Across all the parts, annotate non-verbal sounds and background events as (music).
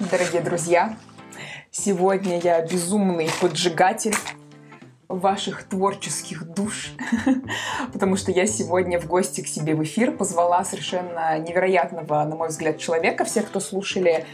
Дорогие друзья, сегодня я безумный поджигатель ваших творческих душ, (laughs) потому что я сегодня в гости к себе в эфир позвала совершенно невероятного, на мой взгляд, человека. Все, кто слушали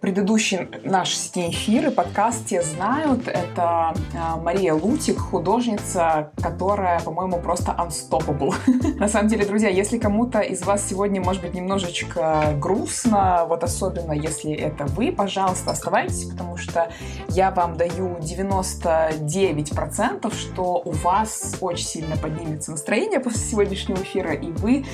предыдущий наш с ней эфир и подкаст те знают. Это а, Мария Лутик, художница, которая, по-моему, просто unstoppable. (laughs) На самом деле, друзья, если кому-то из вас сегодня, может быть, немножечко грустно, вот особенно если это вы, пожалуйста, оставайтесь, потому что я вам даю 99%, что у вас очень сильно поднимется настроение после сегодняшнего эфира, и вы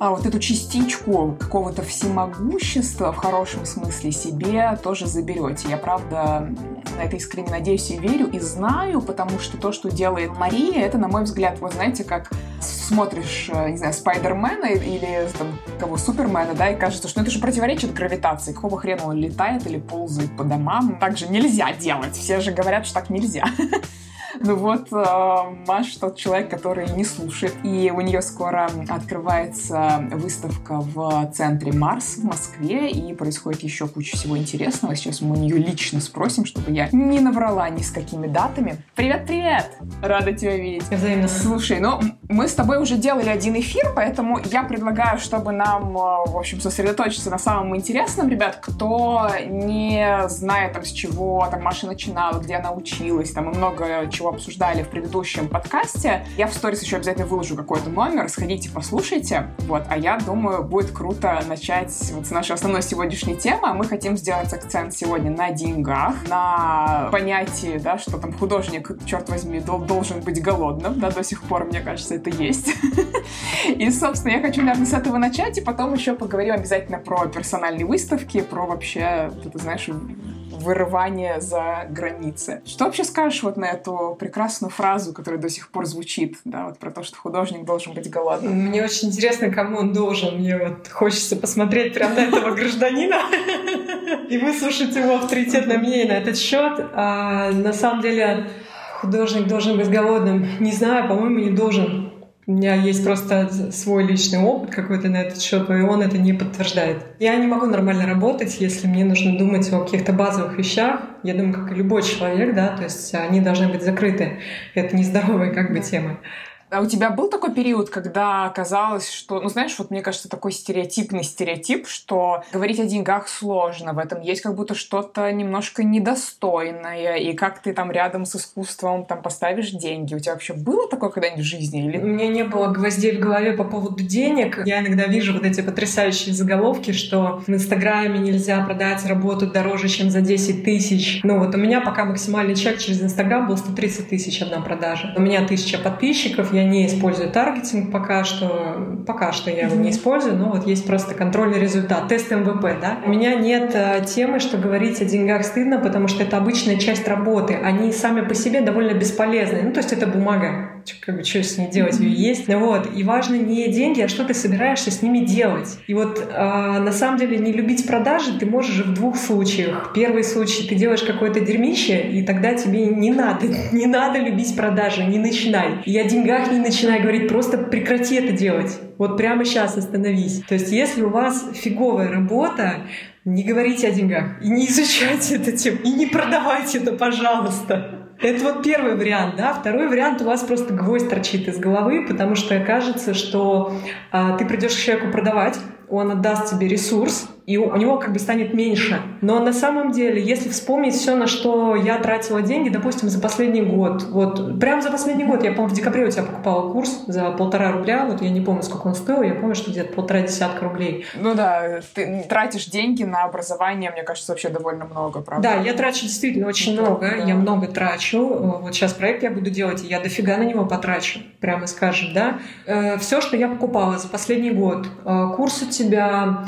а, вот эту частичку какого-то всемогущества в хорошем смысле себе тоже заберете. Я, правда, на это искренне надеюсь и верю, и знаю, потому что то, что делает Мария, это, на мой взгляд, вы знаете, как смотришь, не знаю, Спайдермена или там, кого, Супермена, да, и кажется, что это же противоречит гравитации. Какого хрена он летает или ползает по домам? Так же нельзя делать. Все же говорят, что так нельзя. (laughs) Ну вот, э, Маш тот человек, который не слушает. И у нее скоро открывается выставка в центре Марс в Москве, и происходит еще куча всего интересного. Сейчас мы у нее лично спросим, чтобы я не наврала ни с какими датами. Привет-привет! Рада тебя видеть. Взаимно. Слушай, ну, мы с тобой уже делали один эфир, поэтому я предлагаю, чтобы нам, э, в общем, сосредоточиться на самом интересном, ребят, кто не знает, там, с чего там Маша начинала, где она училась, там, и много чего обсуждали в предыдущем подкасте. Я в сторис еще обязательно выложу какой-то номер, сходите, послушайте. Вот, а я думаю, будет круто начать вот с нашей основной сегодняшней темы. Мы хотим сделать акцент сегодня на деньгах, на понятии, да, что там художник, черт возьми, должен быть голодным, да, до сих пор, мне кажется, это есть. (laughs) И, собственно, я хочу, наверное, с этого начать, и потом еще поговорим обязательно про персональные выставки, про вообще, ты знаешь, вырывание за границы. Что вообще скажешь вот на эту прекрасную фразу, которая до сих пор звучит, да, вот про то, что художник должен быть голодным? Мне очень интересно, кому он должен. Мне вот хочется посмотреть прямо на этого гражданина (laughs) и выслушать его авторитетное мнение на этот счет. А на самом деле художник должен быть голодным. Не знаю, по-моему, не должен. У меня есть просто свой личный опыт какой-то на этот счет, и он это не подтверждает. Я не могу нормально работать, если мне нужно думать о каких-то базовых вещах. Я думаю, как и любой человек, да, то есть они должны быть закрыты. Это нездоровая как бы тема. А у тебя был такой период, когда казалось, что, ну знаешь, вот мне кажется, такой стереотипный стереотип, что говорить о деньгах сложно, в этом есть как будто что-то немножко недостойное, и как ты там рядом с искусством там поставишь деньги. У тебя вообще было такое когда-нибудь в жизни? Или... У меня не было гвоздей в голове по поводу денег. Я иногда вижу вот эти потрясающие заголовки, что в Инстаграме нельзя продать работу дороже, чем за 10 тысяч. Ну вот у меня пока максимальный чек через Инстаграм был 130 тысяч одна продажа. У меня тысяча подписчиков, я я не использую таргетинг пока что. Пока что я его не использую, но вот есть просто контрольный результат, тест MVP, да. У меня нет э, темы, что говорить о деньгах стыдно, потому что это обычная часть работы. Они сами по себе довольно бесполезны. Ну, то есть это бумага. Как бы, что с ней делать? Ее есть. Вот. И важно не деньги, а что ты собираешься с ними делать. И вот э, на самом деле не любить продажи ты можешь в двух случаях. Первый случай, ты делаешь какое-то дерьмище, и тогда тебе не надо, (laughs) не надо любить продажи, не начинай. И о деньгах не начинай говорить, просто прекрати это делать. Вот прямо сейчас остановись. То есть если у вас фиговая работа, не говорите о деньгах и не изучайте эту тему, и не продавайте это, пожалуйста. Это вот первый вариант, да. Второй вариант у вас просто гвоздь торчит из головы, потому что кажется, что а, ты придешь к человеку продавать, он отдаст тебе ресурс, и у него как бы станет меньше. Но на самом деле, если вспомнить все, на что я тратила деньги, допустим, за последний год, вот прям за последний год, я, помню, в декабре у тебя покупала курс за полтора рубля, вот я не помню, сколько он стоил, я помню, что где-то полтора десятка рублей. Ну да, ты тратишь деньги на образование, мне кажется, вообще довольно много, правда? Да, я трачу действительно очень ну, много, да. я много трачу. Вот сейчас проект я буду делать, и я дофига на него потрачу, прямо скажем, да. Э, все, что я покупала за последний год, э, курс у тебя,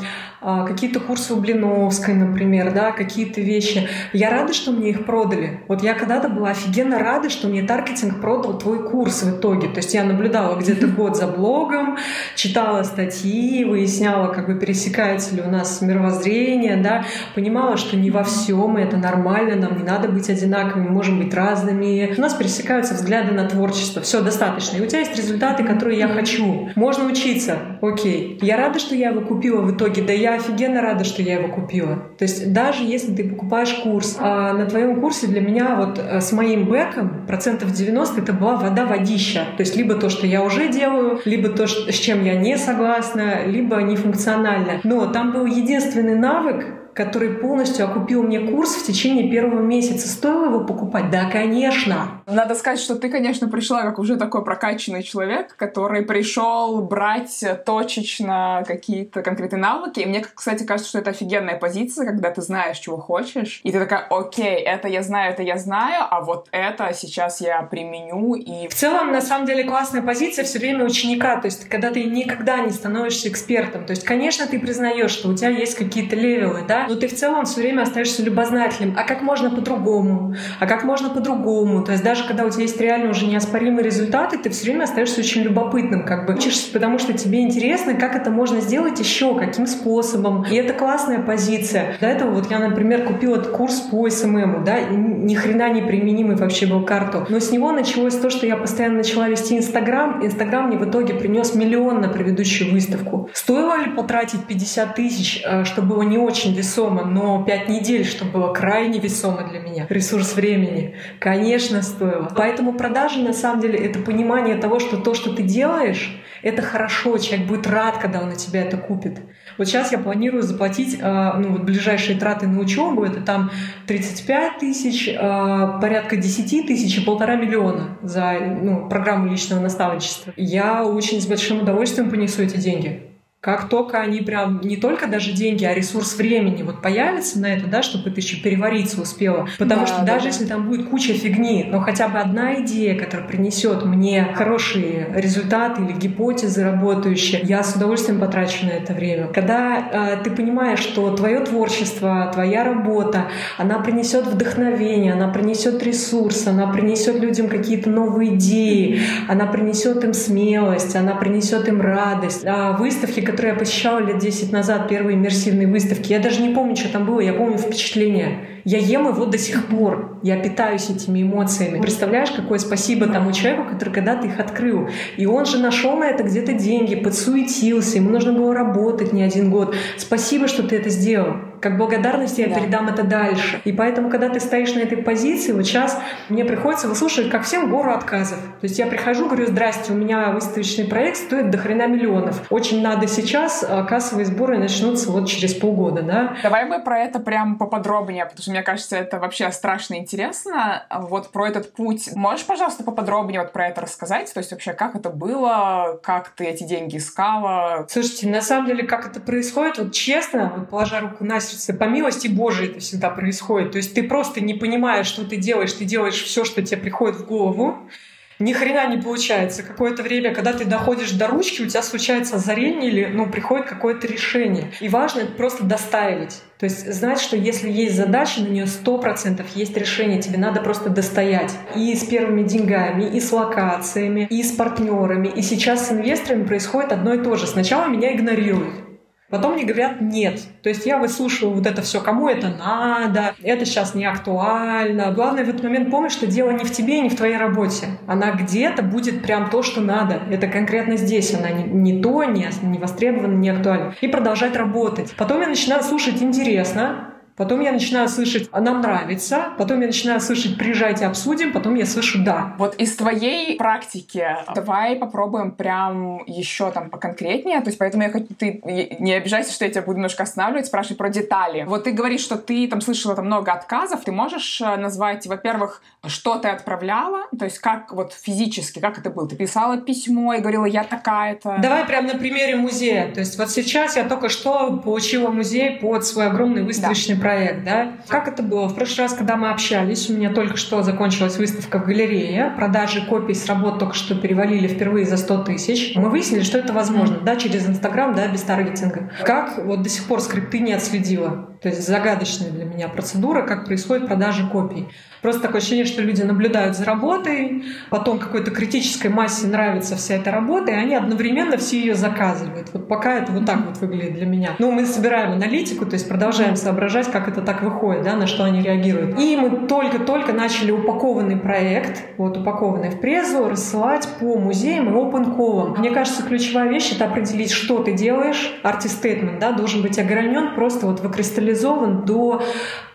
какие-то курсы у Блиновской, например, да, какие-то вещи. Я рада, что мне их продали. Вот я когда-то была офигенно рада, что мне таргетинг продал твой курс в итоге. То есть я наблюдала где-то год за блогом, читала статьи, выясняла, как бы пересекается ли у нас мировоззрение, да, понимала, что не во всем это нормально, нам не надо быть одинаковыми, можем быть разными. У нас пересекаются взгляды на творчество. Все достаточно. И у тебя есть результаты, которые я хочу. Можно учиться. Окей. Я рада, что я его купила в итоге. Да я офигенно рада, что я его купила. То есть даже если ты покупаешь курс, а на твоем курсе для меня вот э, с моим бэком процентов 90 это была вода-водища. То есть либо то, что я уже делаю, либо то, с чем я не согласна, либо нефункционально. Но там был единственный навык, который полностью окупил мне курс в течение первого месяца. Стоило его покупать? Да, конечно. Надо сказать, что ты, конечно, пришла как уже такой прокачанный человек, который пришел брать точечно какие-то конкретные навыки. И мне, кстати, кажется, что это офигенная позиция, когда ты знаешь, чего хочешь, и ты такая, окей, это я знаю, это я знаю, а вот это сейчас я применю. И в целом, на самом деле, классная позиция все время ученика. То есть, когда ты никогда не становишься экспертом. То есть, конечно, ты признаешь, что у тебя есть какие-то левелы, да, но ты в целом все время остаешься любознательным. А как можно по-другому? А как можно по-другому? То есть даже когда у тебя есть реально уже неоспоримые результаты, ты все время остаешься очень любопытным, как бы учишься, потому что тебе интересно, как это можно сделать еще, каким способом. И это классная позиция. До этого вот я, например, купила курс по СММу, да, ни хрена не применимый вообще был карту. Но с него началось то, что я постоянно начала вести Инстаграм. Инстаграм мне в итоге принес миллион на предыдущую выставку. Стоило ли потратить 50 тысяч, э, что было не очень весомо? Весомо, но пять недель, что было крайне весомо для меня. Ресурс времени, конечно, стоило. Поэтому продажи, на самом деле, это понимание того, что то, что ты делаешь, это хорошо, человек будет рад, когда он у тебя это купит. Вот сейчас я планирую заплатить э, ну, вот ближайшие траты на учебу, это там 35 тысяч, э, порядка 10 тысяч и полтора миллиона за ну, программу личного наставничества. Я очень с большим удовольствием понесу эти деньги как только они прям не только даже деньги, а ресурс времени вот появится на это, да, чтобы это еще перевариться успела. Потому да, что да, даже да. если там будет куча фигни, но хотя бы одна идея, которая принесет мне хорошие результаты или гипотезы работающие, я с удовольствием потрачу на это время. Когда э, ты понимаешь, что твое творчество, твоя работа, она принесет вдохновение, она принесет ресурс, она принесет людям какие-то новые идеи, она принесет им смелость, она принесет им радость. А выставки, которые я посещала лет 10 назад, первые иммерсивные выставки, я даже не помню, что там было, я помню впечатление. Я ем его до сих пор. Я питаюсь этими эмоциями. Представляешь, какое спасибо тому человеку, который когда-то их открыл. И он же нашел на это где-то деньги, подсуетился, ему нужно было работать не один год. Спасибо, что ты это сделал. Как благодарность я да. передам это дальше. И поэтому, когда ты стоишь на этой позиции, вот сейчас мне приходится выслушивать, как всем, гору отказов. То есть я прихожу, говорю, здрасте, у меня выставочный проект стоит до хрена миллионов. Очень надо сейчас, а кассовые сборы начнутся вот через полгода, да? Давай мы про это прям поподробнее, потому что мне кажется, это вообще страшно интересно. Вот про этот путь. Можешь, пожалуйста, поподробнее вот про это рассказать? То есть вообще, как это было, как ты эти деньги искала? Слушайте, на самом деле, как это происходит, вот честно, вот положа руку на сердце, по милости Божией это всегда происходит. То есть ты просто не понимаешь, что ты делаешь, ты делаешь все, что тебе приходит в голову, ни хрена не получается. Какое-то время, когда ты доходишь до ручки, у тебя случается озарение или ну, приходит какое-то решение. И важно просто достаивать. То есть знать, что если есть задача, на нее сто процентов есть решение, тебе надо просто достоять. И с первыми деньгами, и с локациями, и с партнерами. И сейчас с инвесторами происходит одно и то же. Сначала меня игнорируют. Потом мне говорят нет. То есть я выслушиваю вот это все, кому это надо, это сейчас не актуально. Главное в этот момент помнить, что дело не в тебе не в твоей работе. Она где-то будет прям то, что надо. Это конкретно здесь. Она не, не то, не, не востребована, не актуальна. И продолжать работать. Потом я начинаю слушать интересно, Потом я начинаю слышать «а нам нравится», потом я начинаю слышать «приезжайте, обсудим», потом я слышу «да». Вот из твоей практики давай попробуем прям еще там поконкретнее, то есть поэтому я хочу, ты не обижайся, что я тебя буду немножко останавливать, спрашивать про детали. Вот ты говоришь, что ты там слышала там много отказов, ты можешь э, назвать, во-первых, что ты отправляла, то есть как вот физически, как это было? Ты писала письмо и говорила «я такая-то». Давай прям на примере музея. То есть вот сейчас я только что получила музей под свой огромный выставочный да проект, да. Как это было? В прошлый раз, когда мы общались, у меня только что закончилась выставка в галерее, продажи копий с работ только что перевалили впервые за 100 тысяч. Мы выяснили, что это возможно, да, через Инстаграм, да, без таргетинга. Как вот до сих пор скрипты не отследила? То есть загадочная для меня процедура, как происходит продажа копий. Просто такое ощущение, что люди наблюдают за работой, потом какой-то критической массе нравится вся эта работа, и они одновременно все ее заказывают. Вот пока это вот так вот выглядит для меня. Ну, мы собираем аналитику, то есть продолжаем соображать, как это так выходит, да, на что они реагируют. И мы только-только начали упакованный проект, вот упакованный в презу, рассылать по музеям и open call. Мне кажется, ключевая вещь — это определить, что ты делаешь. Артистейтмент, да, должен быть огранен, просто вот выкристаллизован до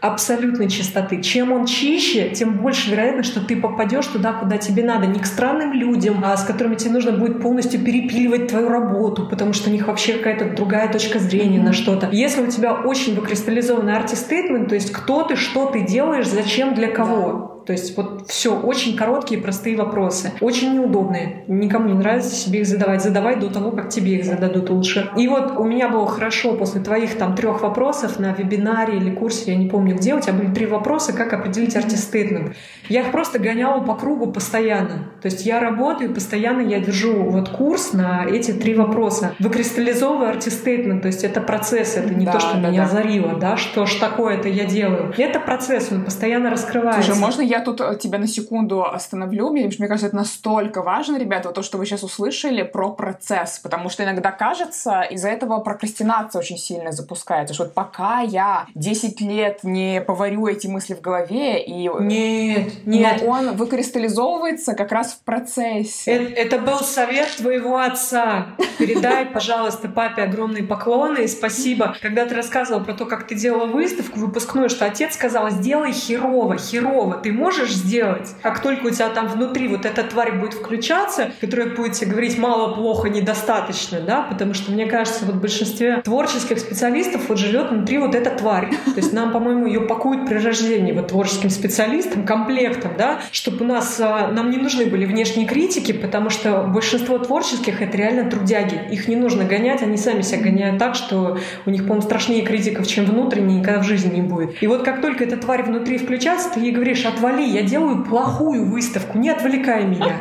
абсолютной чистоты. Чем он чище, тем больше вероятность, что ты попадешь туда, куда тебе надо. Не к странным людям, а с которыми тебе нужно будет полностью перепиливать твою работу, потому что у них вообще какая-то другая точка зрения на что-то. Если у тебя очень выкристаллизованный арт-стейтмент, то есть кто ты, что ты делаешь, зачем, для кого, то есть вот все, очень короткие, простые вопросы. Очень неудобные. Никому не нравится себе их задавать. Задавай до того, как тебе их зададут лучше. И вот у меня было хорошо после твоих там трех вопросов на вебинаре или курсе, я не помню где, у тебя были три вопроса, как определить артистейтмент. Я их просто гоняла по кругу постоянно. То есть я работаю, постоянно я держу вот курс на эти три вопроса. Выкристаллизовываю артистейтмент, то есть это процесс, это не да, то, что да, меня да. озарило, да, что ж такое это я делаю. Это процесс, он постоянно раскрывается. Слушай, можно я тут э, тебя на секунду остановлю. Мне, мне кажется, это настолько важно, ребята, вот то, что вы сейчас услышали про процесс. Потому что иногда кажется, из-за этого прокрастинация очень сильно запускается. Что вот пока я 10 лет не поварю эти мысли в голове, и... Нет, нет. Но он выкристаллизовывается как раз в процессе. Это, это был совет твоего отца. Передай, пожалуйста, папе огромные поклоны и спасибо. Когда ты рассказывал про то, как ты делала выставку выпускную, что отец сказал, сделай херово, херово. Ты можешь можешь сделать, как только у тебя там внутри вот эта тварь будет включаться, которая будет тебе говорить мало, плохо, недостаточно, да, потому что, мне кажется, вот в большинстве творческих специалистов вот живет внутри вот эта тварь. То есть нам, по-моему, ее пакуют при рождении вот творческим специалистам, комплектом, да, чтобы у нас, а, нам не нужны были внешние критики, потому что большинство творческих — это реально трудяги. Их не нужно гонять, они сами себя гоняют так, что у них, по-моему, страшнее критиков, чем внутренние, никогда в жизни не будет. И вот как только эта тварь внутри включается, ты ей говоришь, отвали отвали, я делаю плохую выставку, не отвлекай меня.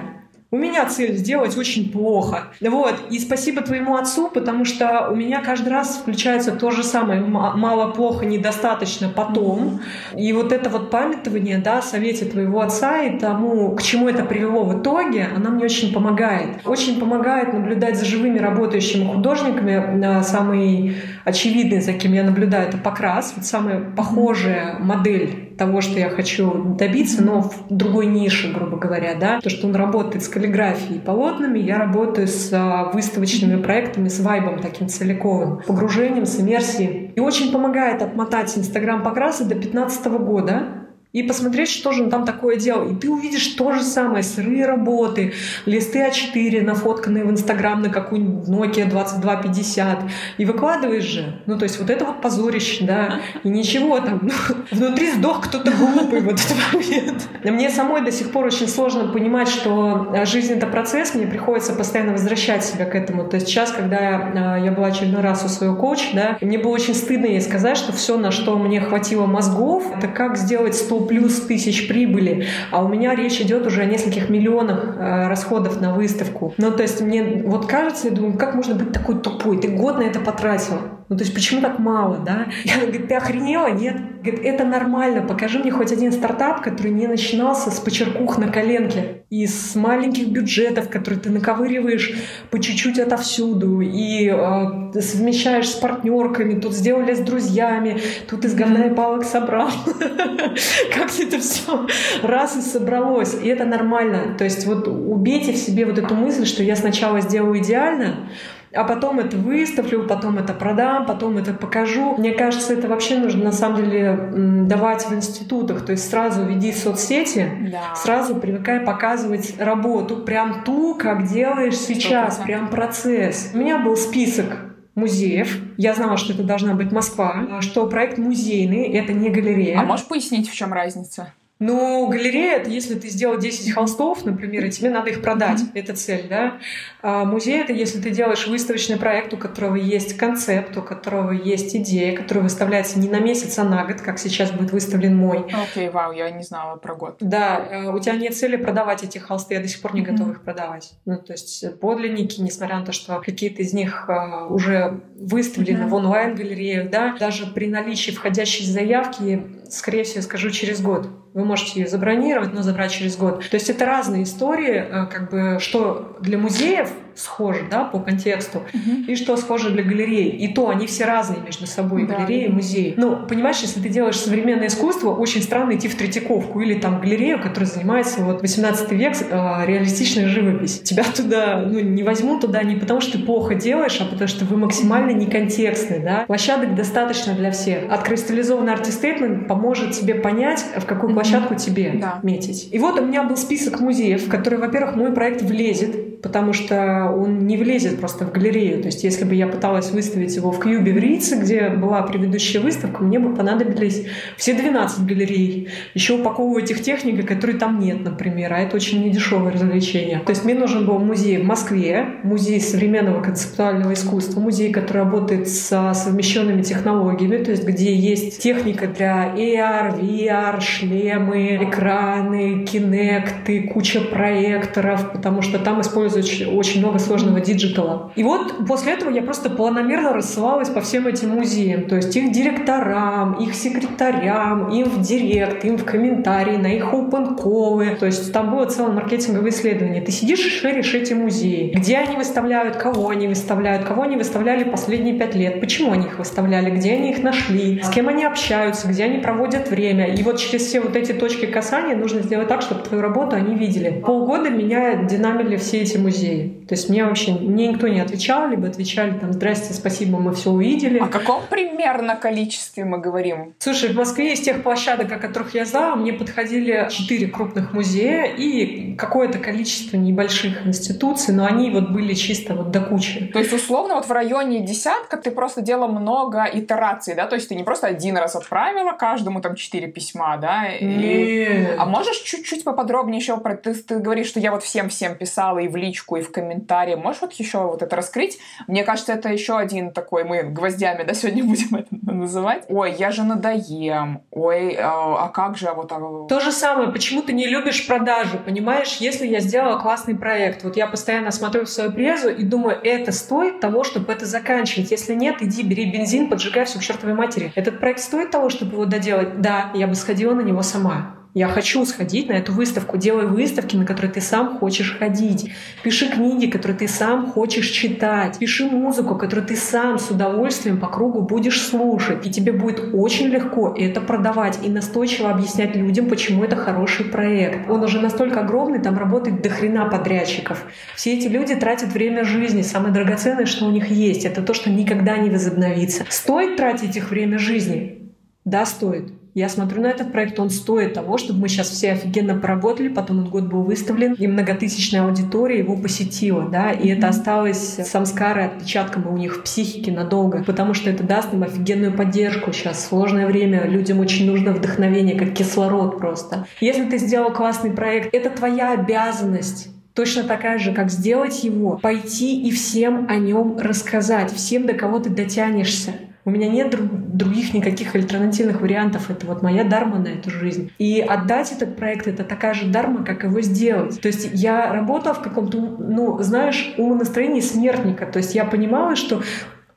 У меня цель сделать очень плохо. Вот. И спасибо твоему отцу, потому что у меня каждый раз включается то же самое. Мало, плохо, недостаточно, потом. И вот это вот памятование, да, совете твоего отца и тому, к чему это привело в итоге, она мне очень помогает. Очень помогает наблюдать за живыми работающими художниками. Самый очевидный, за кем я наблюдаю, это Покрас. Вот самая похожая модель того, что я хочу добиться, но в другой нише, грубо говоря, да, то, что он работает с каллиграфией и полотнами, я работаю с а, выставочными проектами, с вайбом таким целиковым, погружением, с иммерсией. И очень помогает отмотать Инстаграм покраса до 2015 года, и посмотреть, что же он там такое делал. И ты увидишь то же самое, сырые работы, листы А4, нафотканные в Инстаграм на какую-нибудь Nokia 2250. И выкладываешь же. Ну, то есть вот это вот позорище, да. И ничего там. Ну, внутри сдох кто-то глупый в этот момент. Мне самой до сих пор очень сложно понимать, что а, жизнь — это процесс, мне приходится постоянно возвращать себя к этому. То есть сейчас, когда а, я была очередной раз у своего коуча, да, мне было очень стыдно ей сказать, что все, на что мне хватило мозгов, это как сделать 100 плюс тысяч прибыли, а у меня речь идет уже о нескольких миллионах э, расходов на выставку. Ну, то есть мне вот кажется, я думаю, как можно быть такой тупой? Ты год на это потратил. Ну, то есть почему так мало, да? Я говорю, ты охренела? Нет. Говорит, это нормально. Покажи мне хоть один стартап, который не начинался с почеркух на коленке. И с маленьких бюджетов, которые ты наковыриваешь по чуть-чуть отовсюду. И э, совмещаешь с партнерками. Тут сделали с друзьями. Тут из говна и палок собрал. (laughs) Как это все раз и собралось. И это нормально. То есть вот убейте в себе вот эту мысль, что я сначала сделаю идеально, а потом это выставлю, потом это продам, потом это покажу. Мне кажется, это вообще нужно на самом деле давать в институтах. То есть сразу веди соцсети, да. сразу привыкай показывать работу, прям ту, как делаешь сейчас, 100%. прям процесс. У меня был список музеев. Я знала, что это должна быть Москва, что проект музейный, это не галерея. А можешь пояснить, в чем разница? Ну, галерея — это если ты сделал 10 холстов, например, и тебе надо их продать. Mm-hmm. Это цель, да? А музей — это если ты делаешь выставочный проект, у которого есть концепт, у которого есть идея, который выставляется не на месяц, а на год, как сейчас будет выставлен мой. Окей, okay, вау, я не знала про год. Да, э, у тебя нет цели продавать эти холсты, я до сих пор не mm-hmm. готова их продавать. Ну, то есть подлинники, несмотря на то, что какие-то из них э, уже выставлены mm-hmm. в онлайн-галереях, да, даже при наличии входящей заявки, скорее всего, скажу, через год вы можете ее забронировать, но забрать через год. То есть это разные истории, э, как бы, что для музеев схожи, да, по контексту, uh-huh. и что схоже для галереи. И то они все разные между собой, да, галереи и музеи. Ну, понимаешь, если ты делаешь современное искусство, очень странно идти в Третьяковку или там галерею, которая занимается вот 18 век э, реалистичной живопись. Тебя туда, ну, не возьмут туда не потому, что ты плохо делаешь, а потому что вы максимально не контекстны, да. Площадок достаточно для всех. Откристаллизованный артистейтмент поможет тебе понять, в какую площадку тебе да. метить. И вот у меня был список музеев, в который, во-первых, мой проект влезет, потому что он не влезет просто в галерею. То есть если бы я пыталась выставить его в Кьюбе в Рице, где была предыдущая выставка, мне бы понадобились все 12 галерей. Еще упаковывать их техникой, которой там нет, например. А это очень недешевое развлечение. То есть мне нужен был музей в Москве, музей современного концептуального искусства, музей, который работает со совмещенными технологиями, то есть где есть техника для AR, VR, шлемы, экраны, кинекты, куча проекторов, потому что там используют очень много сложного диджитала. И вот после этого я просто планомерно рассылалась по всем этим музеям, то есть их директорам, их секретарям, им в директ, им в комментарии, на их open call ы. То есть там было целое маркетинговое исследование. Ты сидишь и шеришь эти музеи. Где они выставляют, кого они выставляют, кого они выставляли последние пять лет, почему они их выставляли, где они их нашли, с кем они общаются, где они проводят время. И вот через все вот эти точки касания нужно сделать так, чтобы твою работу они видели. Полгода меня динамили все эти музеи. То есть мне вообще мне никто не отвечал, либо отвечали там «Здрасте, спасибо, мы все увидели». О каком примерно количестве мы говорим? Слушай, в Москве из тех площадок, о которых я знала, мне подходили четыре крупных музея и какое-то количество небольших институций, но они вот были чисто вот до кучи. То есть, условно, вот в районе десятка ты просто делала много итераций, да? То есть ты не просто один раз отправила каждому там четыре письма, да? И... А можешь чуть-чуть поподробнее еще про... Ты, ты говоришь, что я вот всем-всем писала и в личку, и в комментариях комментарии. Можешь вот еще вот это раскрыть? Мне кажется, это еще один такой, мы гвоздями, да, сегодня будем это называть. Ой, я же надоем. Ой, а, а как же вот... А... То же самое, почему ты не любишь продажи, понимаешь? Если я сделала классный проект, вот я постоянно смотрю в свою презу и думаю, это стоит того, чтобы это заканчивать. Если нет, иди, бери бензин, поджигай все к чертовой матери. Этот проект стоит того, чтобы его доделать? Да, я бы сходила на него сама. Я хочу сходить на эту выставку. Делай выставки, на которые ты сам хочешь ходить. Пиши книги, которые ты сам хочешь читать. Пиши музыку, которую ты сам с удовольствием по кругу будешь слушать. И тебе будет очень легко это продавать и настойчиво объяснять людям, почему это хороший проект. Он уже настолько огромный, там работает до хрена подрядчиков. Все эти люди тратят время жизни. Самое драгоценное, что у них есть, это то, что никогда не возобновится. Стоит тратить их время жизни? Да, стоит. Я смотрю на этот проект, он стоит того, чтобы мы сейчас все офигенно поработали, потом он год был выставлен, и многотысячная аудитория его посетила, да, и это осталось самскарой, отпечатком у них в психике надолго, потому что это даст им офигенную поддержку сейчас. Сложное время, людям очень нужно вдохновение, как кислород просто. Если ты сделал классный проект, это твоя обязанность точно такая же, как сделать его, пойти и всем о нем рассказать, всем, до кого ты дотянешься. У меня нет других никаких альтернативных вариантов. Это вот моя дарма на эту жизнь. И отдать этот проект — это такая же дарма, как его сделать. То есть я работала в каком-то, ну, знаешь, умонастроении смертника. То есть я понимала, что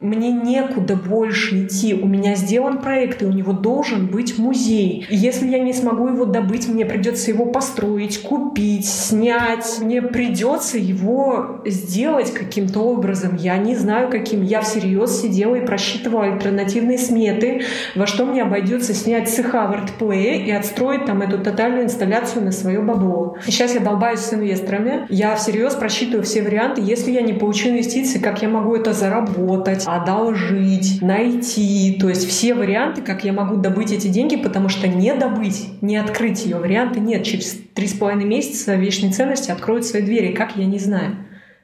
мне некуда больше идти. У меня сделан проект, и у него должен быть музей. И если я не смогу его добыть, мне придется его построить, купить, снять. Мне придется его сделать каким-то образом. Я не знаю, каким. Я всерьез сидела и просчитывала альтернативные сметы, во что мне обойдется снять цеха в артплее и отстроить там эту тотальную инсталляцию на свое бабло. И сейчас я долбаюсь с инвесторами. Я всерьез просчитываю все варианты. Если я не получу инвестиции, как я могу это заработать? Одолжить, найти. То есть все варианты, как я могу добыть эти деньги, потому что не добыть, не открыть ее варианта нет. Через три с половиной месяца вечной ценности откроют свои двери. Как, я не знаю.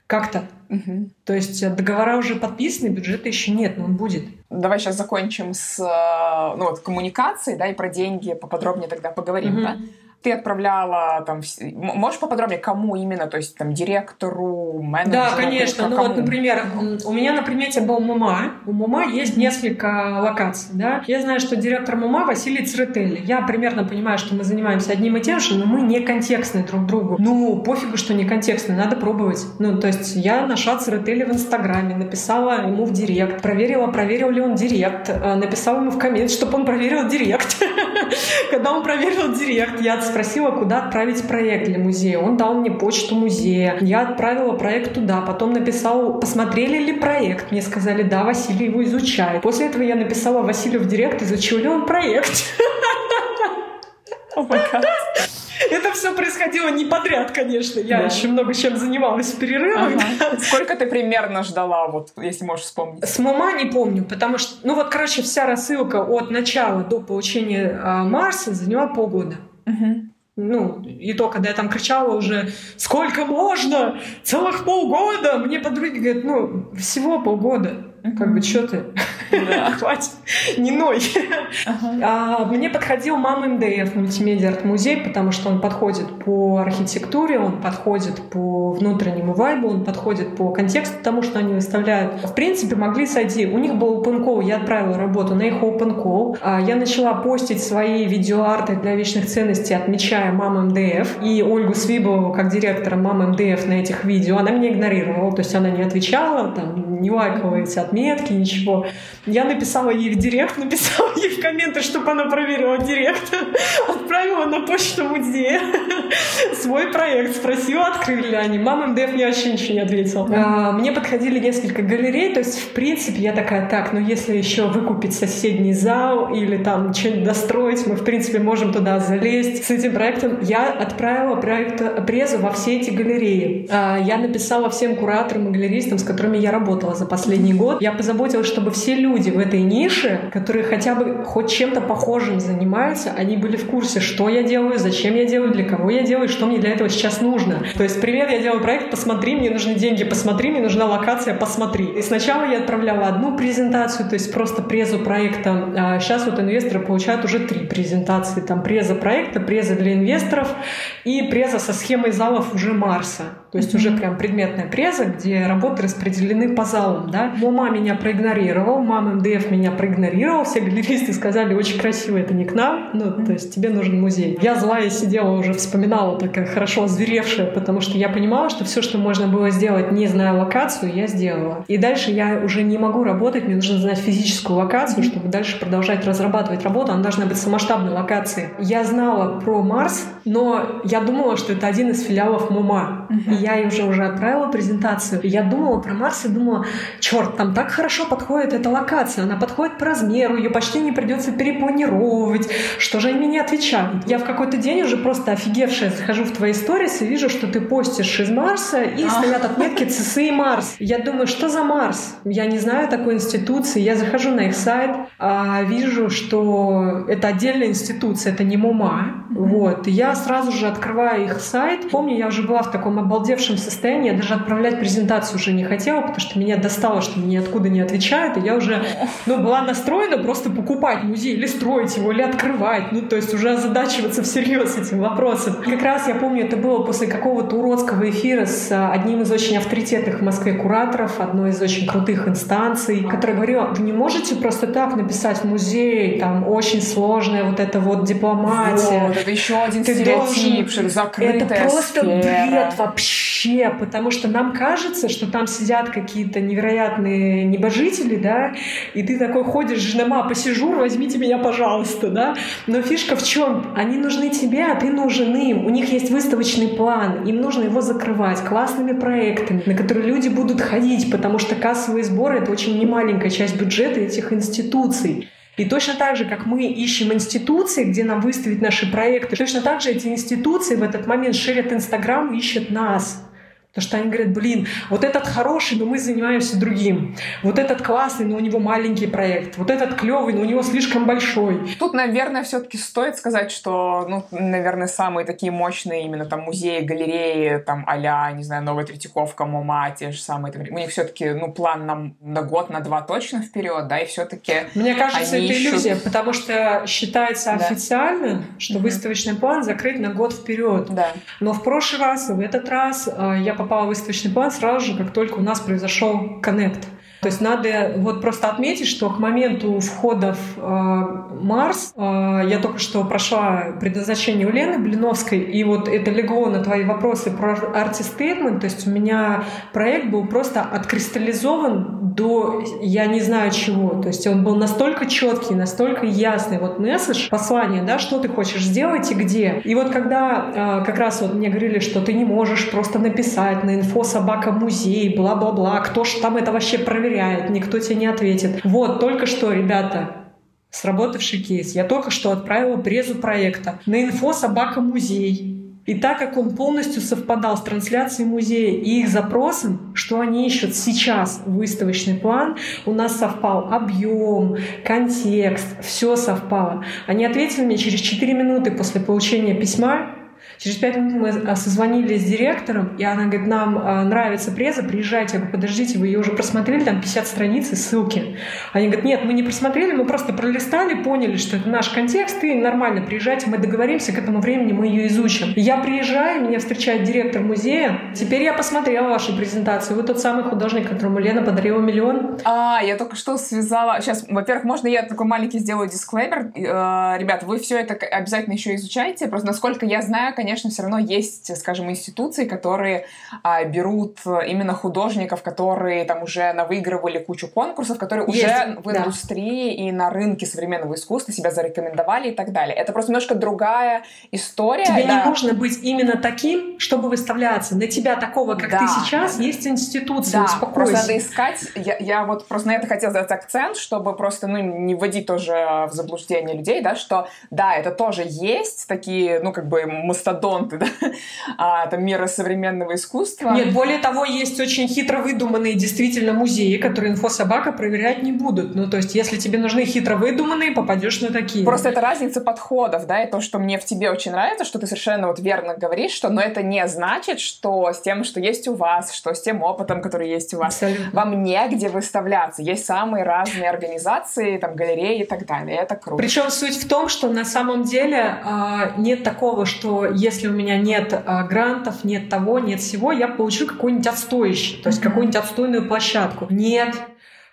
Как-то. Угу. То есть договора уже подписаны, бюджета еще нет, но он будет. Давай сейчас закончим с ну, вот, коммуникацией, да, и про деньги поподробнее тогда поговорим, угу. да? Ты отправляла там... Можешь поподробнее, кому именно? То есть там директору, менеджеру? Да, конечно. Ну вот, например, у меня на примете был МУМА. У МУМА есть несколько локаций, да. Я знаю, что директор МУМА Василий Церетели. Я примерно понимаю, что мы занимаемся одним и тем же, но мы не контекстны друг другу. Ну, пофигу, что не контекстны, надо пробовать. Ну, то есть я нашла Церетели в Инстаграме, написала ему в директ, проверила, проверил ли он директ, э, написала ему в коммент, чтобы он проверил директ. (laughs) Когда он проверил директ, я спросила, куда отправить проект для музея. Он дал мне почту музея. Я отправила проект туда. Потом написал, посмотрели ли проект. Мне сказали, да, Василий его изучает. После этого я написала Василию в директ, изучил ли он проект. Oh Это все происходило не подряд, конечно. Я да. еще много чем занималась в перерывах. Ага. Да. Сколько ты примерно ждала, вот, если можешь вспомнить? С МОМА не помню, потому что, ну вот, короче, вся рассылка от начала до получения а, Марса заняла полгода. Ну, и то, когда я там кричала уже, сколько можно? Целых полгода! Мне подруги говорят, ну, всего полгода. Как бы, что ты? (laughs) Хватит, не ной. А, мне подходил мама МДФ, мультимедиа арт-музей, потому что он подходит по архитектуре, он подходит по внутреннему вайбу, он подходит по контексту тому, что они выставляют. В принципе, могли сойти. У них был open call, я отправила работу на их open call. А, я начала постить свои видеоарты для вечных ценностей, отмечая маму МДФ и Ольгу Свибову как директора мамы МДФ на этих видео. Она меня игнорировала, то есть она не отвечала, там, не лайкала эти отметки, ничего. Я написала ей в директ, (laughs) написала ей в комменты, чтобы она проверила директ, (laughs) отправила на почту музея (laughs) свой проект, спросила, открыли ли они. Мама МДФ мне вообще ничего не ответила. А, мне подходили несколько галерей, то есть, в принципе, я такая, так, ну если еще выкупить соседний зал или там что-нибудь достроить, мы, в принципе, можем туда залезть с этим проектом. Я отправила проект презу во все эти галереи. А, я написала всем кураторам и галеристам, с которыми я работала за последний год. Я позаботилась, чтобы все люди в этой нише, которые хотя бы хоть чем-то похожим занимаются, они были в курсе, что я делаю, зачем я делаю, для кого я делаю, что мне для этого сейчас нужно. То есть, привет, я делаю проект, посмотри, мне нужны деньги, посмотри, мне нужна локация, посмотри. И сначала я отправляла одну презентацию, то есть просто презу проекта. А сейчас вот инвесторы получают уже три презентации. Там преза проекта, преза для инвесторов и преза со схемой залов уже Марса. То есть уже прям предметная преза, где работы распределены по залам. Да? Мама меня проигнорировал, мама МДФ меня проигнорировал, все галеристы сказали, очень красиво, это не к нам, ну, то есть тебе нужен музей. Я злая сидела уже, вспоминала, такая хорошо озверевшая, потому что я понимала, что все, что можно было сделать, не зная локацию, я сделала. И дальше я уже не могу работать, мне нужно знать физическую локацию, чтобы дальше продолжать разрабатывать работу, она должна быть самоштабной локацией. Я знала про Марс, но я думала, что это один из филиалов МУМА. И я ей уже уже отправила презентацию. Я думала про Марс и думала, черт, там так хорошо подходит эта локация, она подходит по размеру, ее почти не придется перепланировать. Что же они мне отвечают? Я в какой-то день уже просто офигевшая захожу в твои сторис и вижу, что ты постишь из Марса и а. стоят отметки ЦСИ и Марс. Я думаю, что за Марс? Я не знаю такой институции. Я захожу на их сайт, а вижу, что это отдельная институция, это не МУМА. Вот. И я сразу же открываю их сайт. Помню, я уже была в таком обалдевшем состоянии, я даже отправлять презентацию уже не хотела, потому что меня достало, что мне откуда не отвечают, и я уже ну, была настроена просто покупать музей или строить его, или открывать, ну, то есть уже озадачиваться всерьез этим вопросом. Как раз я помню, это было после какого-то уродского эфира с а, одним из очень авторитетных в Москве кураторов, одной из очень крутых инстанций, которая говорила, вы не можете просто так написать в музей, там очень сложная вот эта вот дипломатия. Вот, это еще один Ты стереотип, должен... закрытая Это просто сфера. бред вообще, потому что нам кажется, что там сидят какие-то невероятные небожители, да, и ты такой ходишь, жена, посижу, возьмите меня, пожалуйста, да. Но фишка в чем? Они нужны тебе, а ты нужен им. У них есть выставочный план, им нужно его закрывать классными проектами, на которые люди будут ходить, потому что кассовые сборы — это очень немаленькая часть бюджета этих институций. И точно так же, как мы ищем институции, где нам выставить наши проекты, точно так же эти институции в этот момент шерят Инстаграм и ищут нас. Потому что они говорят, блин, вот этот хороший, но мы занимаемся другим. Вот этот классный, но у него маленький проект. Вот этот клевый, но у него слишком большой. Тут, наверное, все-таки стоит сказать, что, ну, наверное, самые такие мощные именно там музеи, галереи, там а не знаю, Новая Третьяковка, МОМА, те же самые. Там, у них все-таки, ну, план на, на год, на два точно вперед, да, и все-таки Мне кажется, это ищут... иллюзия, потому что считается да. официально, что mm-hmm. выставочный план закрыт на год вперед. Да. Но в прошлый раз и в этот раз э, я попала в выставочный план сразу же, как только у нас произошел коннект. То есть надо вот просто отметить, что к моменту входа в э, Марс э, я только что прошла предназначение у Лены Блиновской, и вот это легло на твои вопросы про арти-стейтмент, то есть у меня проект был просто откристаллизован до я не знаю чего. То есть он был настолько четкий, настолько ясный. Вот месседж, послание, да, что ты хочешь сделать и где. И вот когда э, как раз вот мне говорили, что ты не можешь просто написать на инфо собака музей, бла-бла-бла, кто ж там это вообще проверяет, никто тебе не ответит. Вот, только что, ребята, сработавший кейс. Я только что отправила презу проекта на инфо собака музей. И так как он полностью совпадал с трансляцией музея и их запросом, что они ищут сейчас выставочный план, у нас совпал объем, контекст, все совпало. Они ответили мне через 4 минуты после получения письма, Через пять минут мы созвонились с директором, и она говорит, нам а, нравится преза, приезжайте. Я говорю, подождите, вы ее уже просмотрели, там 50 страниц и ссылки. Они говорят, нет, мы не просмотрели, мы просто пролистали, поняли, что это наш контекст, и нормально, приезжайте, мы договоримся, к этому времени мы ее изучим. Я приезжаю, меня встречает директор музея. Теперь я посмотрела вашу презентацию. Вы тот самый художник, которому Лена подарила миллион. А, я только что связала... Сейчас, во-первых, можно я такой маленький сделаю дисклеймер? Э, ребят, вы все это обязательно еще изучайте. Просто насколько я знаю, конечно, конечно, все равно есть, скажем, институции, которые а, берут именно художников, которые там уже навыигрывали кучу конкурсов, которые есть, уже в да. индустрии и на рынке современного искусства себя зарекомендовали и так далее. Это просто немножко другая история. Тебе да. не нужно быть именно таким, чтобы выставляться. На тебя такого, как да, ты сейчас, есть институция. Да, успокойся. просто надо искать. Я, я вот просто на это хотела сделать акцент, чтобы просто ну, не вводить тоже в заблуждение людей, да, что да, это тоже есть такие, ну, как бы мастодонты мастодонты, (laughs) да, а, там, мира современного искусства. Нет, более того, есть очень хитро выдуманные действительно музеи, которые инфособака проверять не будут. Ну, то есть, если тебе нужны хитро выдуманные, попадешь на такие. Просто это разница подходов, да, и то, что мне в тебе очень нравится, что ты совершенно вот верно говоришь, что, но это не значит, что с тем, что есть у вас, что с тем опытом, который есть у вас, Абсолютно. вам негде выставляться. Есть самые разные организации, там, галереи и так далее. Это круто. Причем суть в том, что на самом деле э, нет такого, что если у меня нет а, грантов, нет того, нет всего, я получу какой-нибудь отстоящий, то есть mm-hmm. какую-нибудь отстойную площадку. Нет,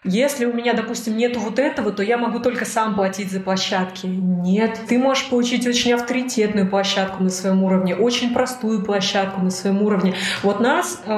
если у меня, допустим, нету вот этого, то я могу только сам платить за площадки. Нет, ты можешь получить очень авторитетную площадку на своем уровне, очень простую площадку на своем уровне. Вот нас, э,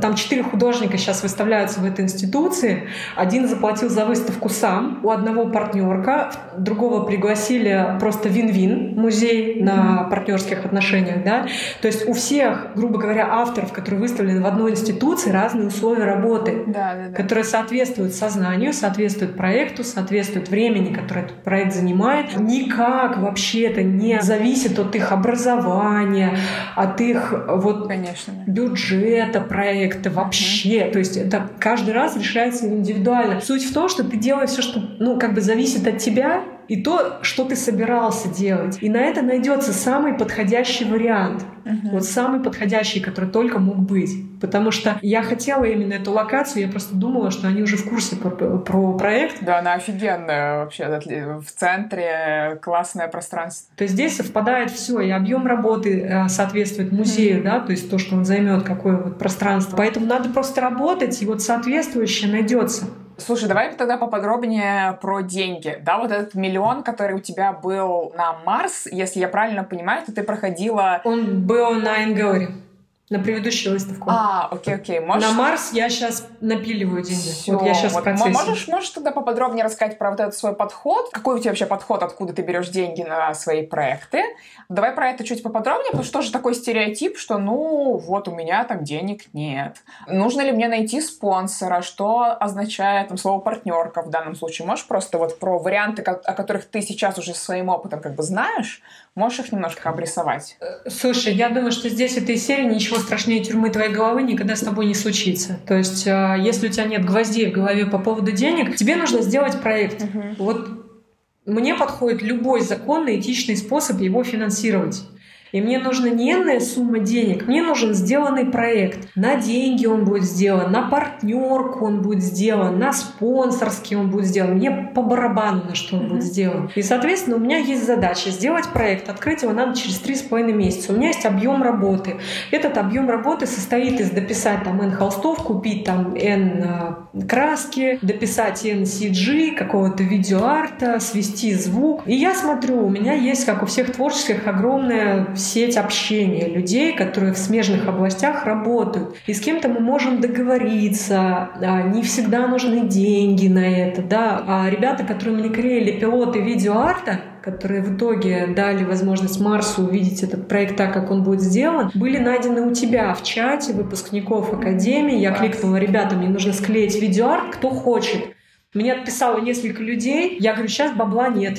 там четыре художника сейчас выставляются в этой институции. Один заплатил за выставку сам, у одного партнерка, другого пригласили просто вин-вин музей на партнерских отношениях, да. То есть у всех, грубо говоря, авторов, которые выставлены в одной институции, разные условия работы, да, да, да. которые соответствуют сознанию, соответствует проекту, соответствует времени, которое этот проект занимает. Никак вообще это не зависит от их образования, от их вот Конечно. бюджета проекта вообще. Uh-huh. То есть это каждый раз решается индивидуально. Суть в том, что ты делаешь все, что ну как бы зависит от тебя, и то, что ты собирался делать. И на это найдется самый подходящий вариант. Uh-huh. Вот самый подходящий, который только мог быть. Потому что я хотела именно эту локацию, я просто думала, что они уже в курсе про, про проект. Да, она офигенная вообще. В центре классное пространство. То есть здесь совпадает все, и объем работы э, соответствует музею, mm-hmm. да, то есть то, что он займет, какое вот пространство. Поэтому надо просто работать, и вот соответствующее найдется. Слушай, давай тогда поподробнее про деньги. Да, вот этот миллион, который у тебя был на Марс, если я правильно понимаю, то ты проходила... Он был на Энгауре на предыдущую выставку. А, окей, окей. Можешь... На Марс я сейчас напиливаю деньги. Всё. Вот я сейчас вот в процессе. Можешь, можешь тогда поподробнее рассказать про вот этот свой подход? Какой у тебя вообще подход, откуда ты берешь деньги на свои проекты? Давай про это чуть поподробнее, потому что тоже такой стереотип, что ну вот у меня там денег нет. Нужно ли мне найти спонсора? Что означает там слово партнерка в данном случае? Можешь просто вот про варианты, о которых ты сейчас уже своим опытом как бы знаешь, Можешь их немножко обрисовать? Э, слушай, я думаю, что здесь этой серии ничего страшнее тюрьмы твоей головы никогда с тобой не случится. То есть, э, если у тебя нет гвоздей в голове по поводу денег, тебе нужно сделать проект. Угу. Вот мне подходит любой законный, этичный способ его финансировать. И мне нужна не энная сумма денег, мне нужен сделанный проект. На деньги он будет сделан, на партнерку он будет сделан, на спонсорский он будет сделан. Мне по барабану, на что он mm-hmm. будет сделан. И, соответственно, у меня есть задача сделать проект. Открыть его надо через три с половиной месяца. У меня есть объем работы. Этот объем работы состоит из дописать там N холстов, купить там N э, краски, дописать N CG, какого-то видеоарта, свести звук. И я смотрю, у меня есть, как у всех творческих, огромная сеть общения людей, которые в смежных областях работают. И с кем-то мы можем договориться, а, не всегда нужны деньги на это, да. А ребята, которые мне клеили пилоты видеоарта, которые в итоге дали возможность Марсу увидеть этот проект так, как он будет сделан, были найдены у тебя в чате выпускников Академии. Я кликнула, ребята, мне нужно склеить видеоарт, кто хочет. Мне отписало несколько людей. Я говорю, сейчас бабла нет.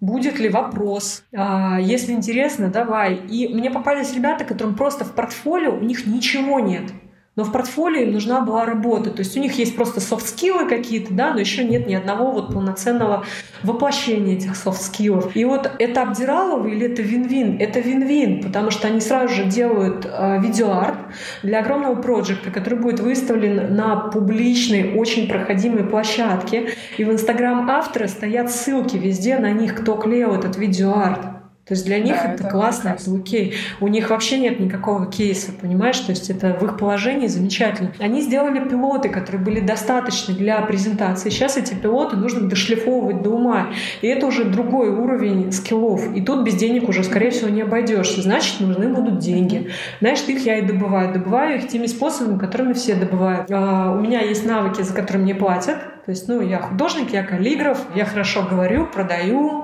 Будет ли вопрос? А, если интересно, давай. И мне попались ребята, которым просто в портфолио у них ничего нет но в портфолио им нужна была работа. То есть у них есть просто софт-скиллы какие-то, да, но еще нет ни одного вот полноценного воплощения этих софт-скиллов. И вот это обдиралово или это Вин-Вин? Это Вин-Вин, потому что они сразу же делают э, видеоарт для огромного проекта, который будет выставлен на публичной, очень проходимой площадке. И в Инстаграм автора стоят ссылки везде на них, кто клеил этот видеоарт. То есть для них да, это, это классно, это окей. У них вообще нет никакого кейса, понимаешь? То есть это в их положении замечательно. Они сделали пилоты, которые были достаточны для презентации. Сейчас эти пилоты нужно дошлифовывать до ума. И это уже другой уровень скиллов. И тут без денег уже, скорее всего, не обойдешься. Значит, нужны будут деньги. Знаешь, их я и добываю. Добываю их теми способами, которыми все добывают. А, у меня есть навыки, за которые мне платят. То есть, ну, я художник, я каллиграф, я хорошо говорю, продаю,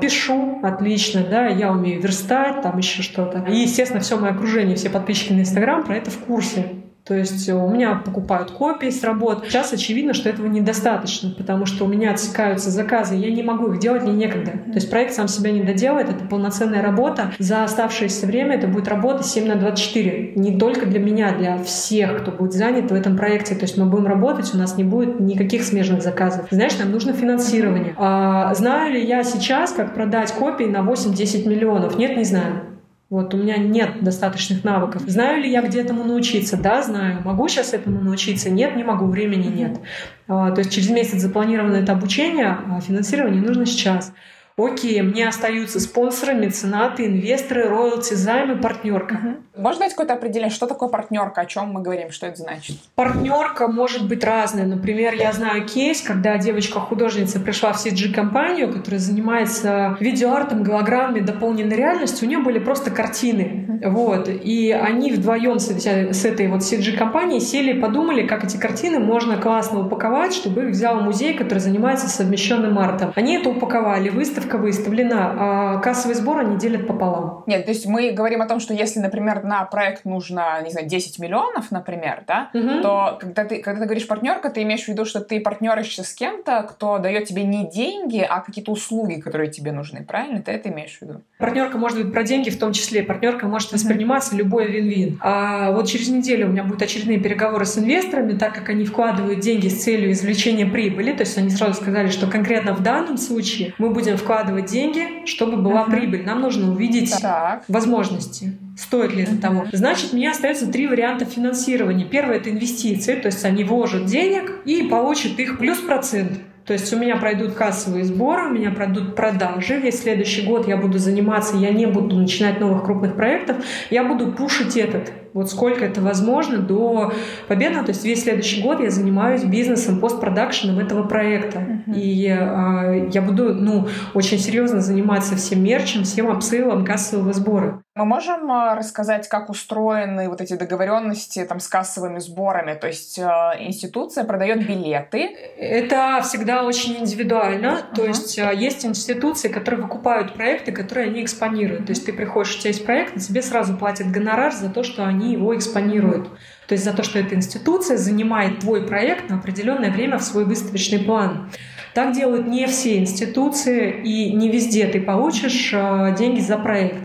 пишу отлично, да, я умею верстать, там еще что-то. И, естественно, все мое окружение, все подписчики на Инстаграм про это в курсе. То есть у меня покупают копии с работ. Сейчас очевидно, что этого недостаточно, потому что у меня отсекаются заказы, я не могу их делать, мне некогда. То есть проект сам себя не доделает, это полноценная работа. За оставшееся время это будет работа 7 на 24. Не только для меня, а для всех, кто будет занят в этом проекте. То есть мы будем работать, у нас не будет никаких смежных заказов. Знаешь, нам нужно финансирование. А знаю ли я сейчас, как продать копии на 8-10 миллионов? Нет, не знаю. Вот у меня нет достаточных навыков. Знаю ли я, где этому научиться? Да, знаю. Могу сейчас этому научиться? Нет, не могу. Времени нет. А, то есть через месяц запланировано это обучение, а финансирование нужно сейчас. Окей, мне остаются спонсоры, меценаты, инвесторы, роялти, займы, партнерка. Угу. Можно дать какое-то определение, что такое партнерка, о чем мы говорим, что это значит? Партнерка может быть разная. Например, я знаю кейс, когда девочка-художница пришла в CG-компанию, которая занимается видеоартом, голограммами, дополненной реальностью, у нее были просто картины. Угу. Вот. И они вдвоем с, с этой вот CG-компанией сели и подумали, как эти картины можно классно упаковать, чтобы их взял музей, который занимается совмещенным артом. Они это упаковали, выставили выставка выставлена, а кассовый сбор они делят пополам. Нет, то есть мы говорим о том, что если, например, на проект нужно, не знаю, 10 миллионов, например, да, угу. то когда ты, когда ты говоришь партнерка, ты имеешь в виду, что ты партнеришься с кем-то, кто дает тебе не деньги, а какие-то услуги, которые тебе нужны, правильно? Ты это имеешь в виду? Партнерка может быть про деньги в том числе. Партнерка может восприниматься любой вин-вин. А вот через неделю у меня будут очередные переговоры с инвесторами, так как они вкладывают деньги с целью извлечения прибыли. То есть они сразу сказали, что конкретно в данном случае мы будем вкладывать вкладывать деньги, чтобы была uh-huh. прибыль. Нам нужно увидеть так. возможности. Стоит ли это того? Значит, мне остается три варианта финансирования. Первое — это инвестиции, то есть они вложат денег и получат их плюс процент. То есть у меня пройдут кассовые сборы, у меня пройдут продажи. Весь следующий год я буду заниматься, я не буду начинать новых крупных проектов, я буду пушить этот вот сколько это возможно до победы. То есть весь следующий год я занимаюсь бизнесом, постпродакшеном этого проекта. Uh-huh. И э, я буду ну, очень серьезно заниматься всем мерчем, всем обсылом кассового сбора. Мы можем а, рассказать, как устроены вот эти договоренности там, с кассовыми сборами? То есть э, институция продает билеты? Это всегда очень индивидуально. Uh-huh. То есть э, есть институции, которые выкупают проекты, которые они экспонируют. То есть ты приходишь, у тебя есть проект, и тебе сразу платят гонорар за то, что они они его экспонируют. То есть за то, что эта институция занимает твой проект на определенное время в свой выставочный план. Так делают не все институции, и не везде ты получишь э, деньги за проект.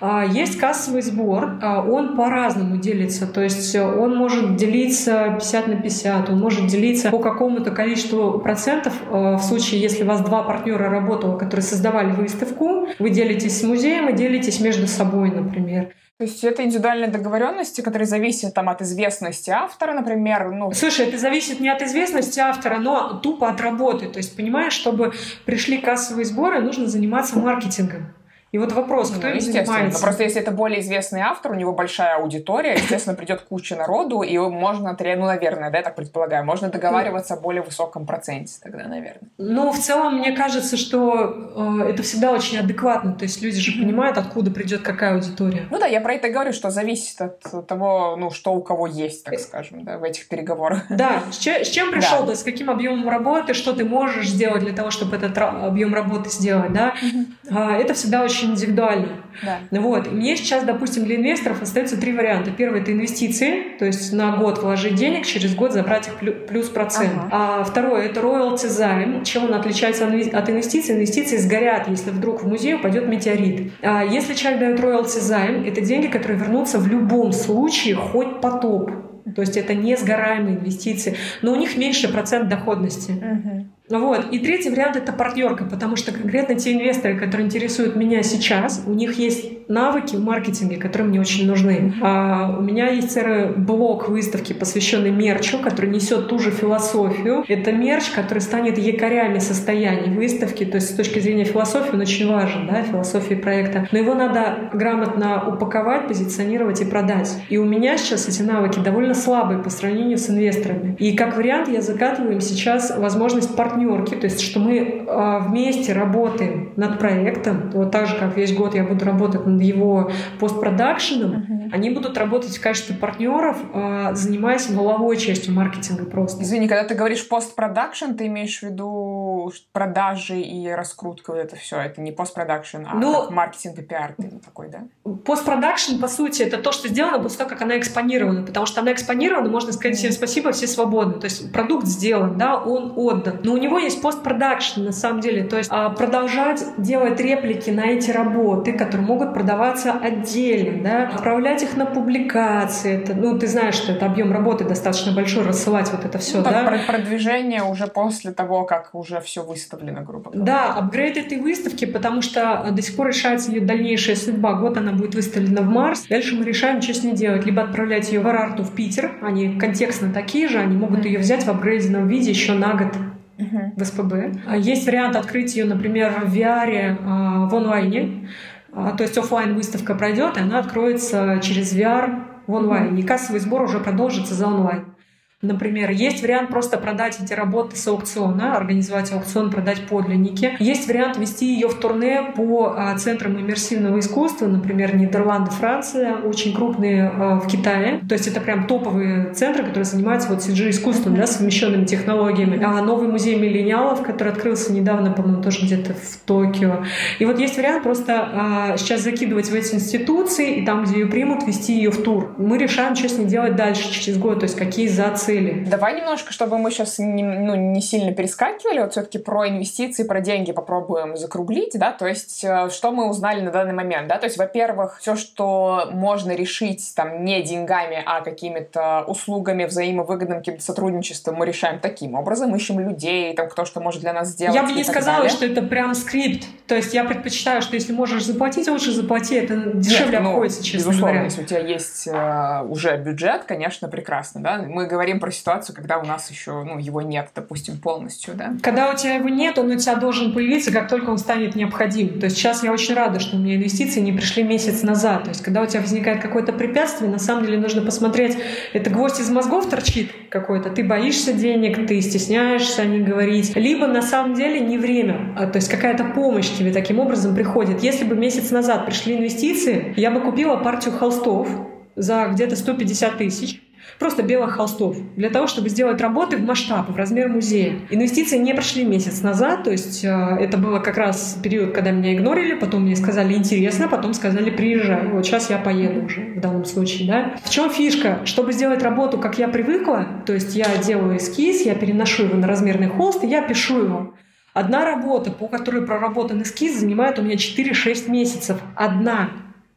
А, есть кассовый сбор, а, он по-разному делится, то есть он может делиться 50 на 50, он может делиться по какому-то количеству процентов а, в случае, если у вас два партнера работало, которые создавали выставку, вы делитесь с музеем и делитесь между собой, например. То есть это индивидуальные договоренности, которые зависят там, от известности автора, например. Ну... Слушай, это зависит не от известности автора, но тупо от работы. То есть, понимаешь, чтобы пришли кассовые сборы, нужно заниматься маркетингом. И вот вопрос, кто ну, им занимается? Просто если это более известный автор, у него большая аудитория, естественно, придет куча народу, и можно, ну, наверное, да, я так предполагаю, можно договариваться о более высоком проценте тогда, наверное. Ну, в целом, мне кажется, что э, это всегда очень адекватно, то есть люди же понимают, откуда придет какая аудитория. Ну да, я про это говорю, что зависит от того, ну, что у кого есть, так скажем, да, в этих переговорах. Да, с, чем, с чем пришел, да. с каким объемом работы, что ты можешь сделать для того, чтобы этот объем работы сделать, да, mm-hmm. это всегда очень очень индивидуально. Да. Вот. И мне сейчас, допустим, для инвесторов остается три варианта. Первый – это инвестиции, то есть на год вложить денег, через год забрать их плюс процент. Ага. А второе – это роялти займ. Чем он отличается от инвестиций? Инвестиции сгорят, если вдруг в музей упадет метеорит. А если человек дает роялти займ, это деньги, которые вернутся в любом случае, хоть потоп. То есть это не сгораемые инвестиции, но у них меньше процент доходности. Угу. Вот. И третий вариант — это партнерка, потому что конкретно те инвесторы, которые интересуют меня сейчас, у них есть навыки в маркетинге, которые мне очень нужны. А у меня есть целый блок выставки, посвященный мерчу, который несет ту же философию. Это мерч, который станет якорями состояния выставки, то есть с точки зрения философии он очень важен, да, философии проекта. Но его надо грамотно упаковать, позиционировать и продать. И у меня сейчас эти навыки довольно слабые по сравнению с инвесторами. И как вариант я закатываю им сейчас возможность партнерства партнерки, то есть что мы а, вместе работаем над проектом, вот так же, как весь год я буду работать над его постпродакшеном, uh-huh. они будут работать в качестве партнеров, а, занимаясь головой частью маркетинга просто. Извини, когда ты говоришь постпродакшн, ты имеешь в виду продажи и раскрутку, это все, это не постпродакшн, а ну, маркетинг и пиар такой, да? Постпродакшн, по сути, это то, что сделано после того, как она экспонирована, потому что она экспонирована, можно сказать всем спасибо, все свободны, то есть продукт сделан, да, он отдан, но у него есть постпродакшн на самом деле, то есть а, продолжать делать реплики на эти работы, которые могут продаваться отдельно, да, отправлять их на публикации, это, ну, ты знаешь, что это объем работы достаточно большой, рассылать вот это все, ну, да. Продвижение уже после того, как уже все выставлено, грубо говоря. Да, апгрейд этой выставки, потому что до сих пор решается ее дальнейшая судьба. Год она будет выставлена в Марс. Дальше мы решаем, что с ней делать. Либо отправлять ее в Арарту в Питер. Они контекстно такие же, они могут ее взять в апгрейденном виде еще на год uh-huh. в СПБ. А есть вариант открыть ее, например, в VR а, в онлайне. А, то есть офлайн выставка пройдет, и она откроется через VR в онлайне. И кассовый сбор уже продолжится за онлайн. Например, есть вариант просто продать эти работы с аукциона, организовать аукцион, продать подлинники. Есть вариант вести ее в турне по а, центрам иммерсивного искусства, например, Нидерланды, Франция, очень крупные а, в Китае. То есть это прям топовые центры, которые занимаются вот CG-искусством, да, совмещенными технологиями. А новый музей миллениалов, который открылся недавно, по-моему, тоже где-то в Токио. И вот есть вариант просто а, сейчас закидывать в эти институции, и там, где ее примут, вести ее в тур. Мы решаем, что с ней делать дальше, через год, то есть какие за цели. Давай немножко, чтобы мы сейчас не, ну, не сильно перескакивали, вот все-таки про инвестиции, про деньги попробуем закруглить, да, то есть э, что мы узнали на данный момент, да, то есть, во-первых, все, что можно решить там не деньгами, а какими-то услугами, взаимовыгодным каким-то сотрудничеством, мы решаем таким образом, ищем людей, там, кто что может для нас сделать. Я бы не сказала, далее. что это прям скрипт, то есть я предпочитаю, что если можешь заплатить, лучше заплати, это дешевле Нет, ну, обходится, честно безусловно, говоря. если у тебя есть э, уже бюджет, конечно, прекрасно, да, мы говорим говорим про ситуацию, когда у нас еще ну, его нет, допустим, полностью, да? Когда у тебя его нет, он у тебя должен появиться, как только он станет необходим. То есть сейчас я очень рада, что у меня инвестиции не пришли месяц назад. То есть когда у тебя возникает какое-то препятствие, на самом деле нужно посмотреть, это гвоздь из мозгов торчит какой-то, ты боишься денег, ты стесняешься о них говорить, либо на самом деле не время, а, то есть какая-то помощь тебе таким образом приходит. Если бы месяц назад пришли инвестиции, я бы купила партию холстов за где-то 150 тысяч, просто белых холстов, для того, чтобы сделать работы в масштаб, в размер музея. Инвестиции не прошли месяц назад, то есть э, это было как раз период, когда меня игнорили, потом мне сказали интересно, потом сказали приезжай. Вот сейчас я поеду уже в данном случае. Да? В чем фишка? Чтобы сделать работу, как я привыкла, то есть я делаю эскиз, я переношу его на размерный холст, и я пишу его. Одна работа, по которой проработан эскиз, занимает у меня 4-6 месяцев. Одна.